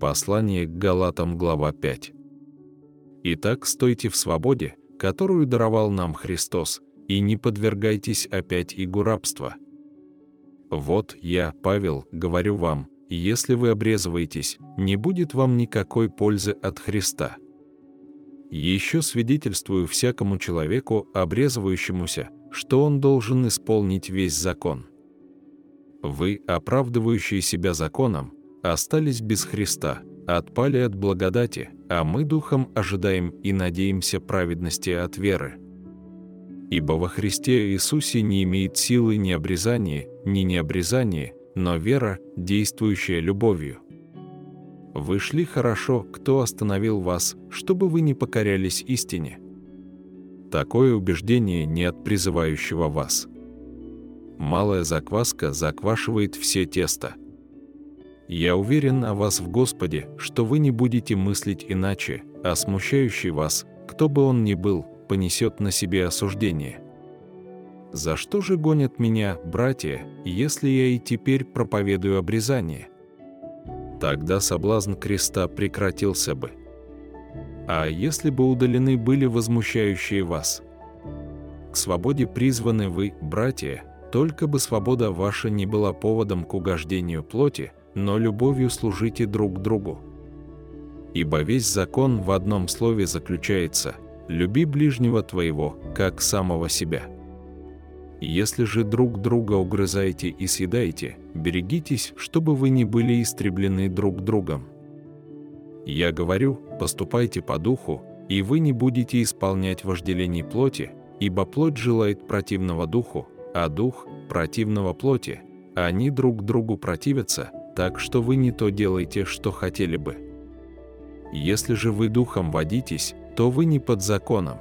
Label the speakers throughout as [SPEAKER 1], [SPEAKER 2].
[SPEAKER 1] Послание к Галатам, глава 5. Итак, стойте в свободе, которую даровал нам Христос, и не подвергайтесь опять игу рабства. Вот я, Павел, говорю вам, если вы обрезываетесь, не будет вам никакой пользы от Христа. Еще свидетельствую всякому человеку, обрезывающемуся, что он должен исполнить весь закон. Вы, оправдывающие себя законом, остались без Христа, отпали от благодати, а мы духом ожидаем и надеемся праведности от веры. Ибо во Христе Иисусе не имеет силы ни обрезание, ни необрезание, но вера, действующая любовью. Вы шли хорошо, кто остановил вас, чтобы вы не покорялись истине. Такое убеждение не от призывающего вас. Малая закваска заквашивает все тесто. Я уверен о вас в Господе, что вы не будете мыслить иначе, а смущающий вас, кто бы он ни был, понесет на себе осуждение. За что же гонят меня, братья, если я и теперь проповедую обрезание? Тогда соблазн креста прекратился бы. А если бы удалены были возмущающие вас? К свободе призваны вы, братья, только бы свобода ваша не была поводом к угождению плоти, но любовью служите друг другу. Ибо весь закон в одном слове заключается «люби ближнего твоего, как самого себя». Если же друг друга угрызаете и съедаете, берегитесь, чтобы вы не были истреблены друг другом. Я говорю, поступайте по духу, и вы не будете исполнять вожделений плоти, ибо плоть желает противного духу, а дух – противного плоти. Они друг другу противятся, так что вы не то делаете, что хотели бы. Если же вы духом водитесь, то вы не под законом.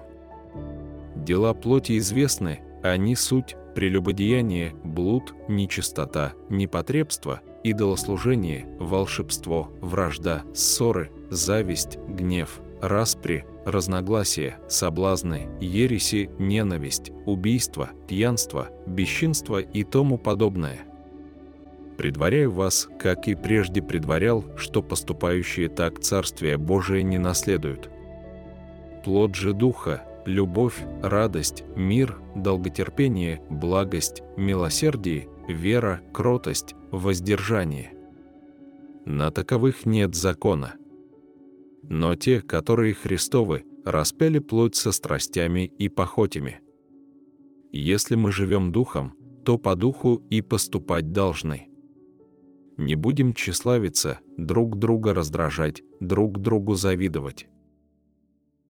[SPEAKER 1] Дела плоти известны, они суть прелюбодеяние, блуд, нечистота, непотребство, идолослужение, волшебство, вражда, ссоры, зависть, гнев, распри, разногласия, соблазны, ереси, ненависть, убийство, пьянство, бесчинство и тому подобное предваряю вас, как и прежде предварял, что поступающие так Царствие Божие не наследуют. Плод же Духа – любовь, радость, мир, долготерпение, благость, милосердие, вера, кротость, воздержание. На таковых нет закона. Но те, которые Христовы, распяли плоть со страстями и похотями. Если мы живем духом, то по духу и поступать должны. Не будем тщеславиться, друг друга раздражать, друг другу завидовать.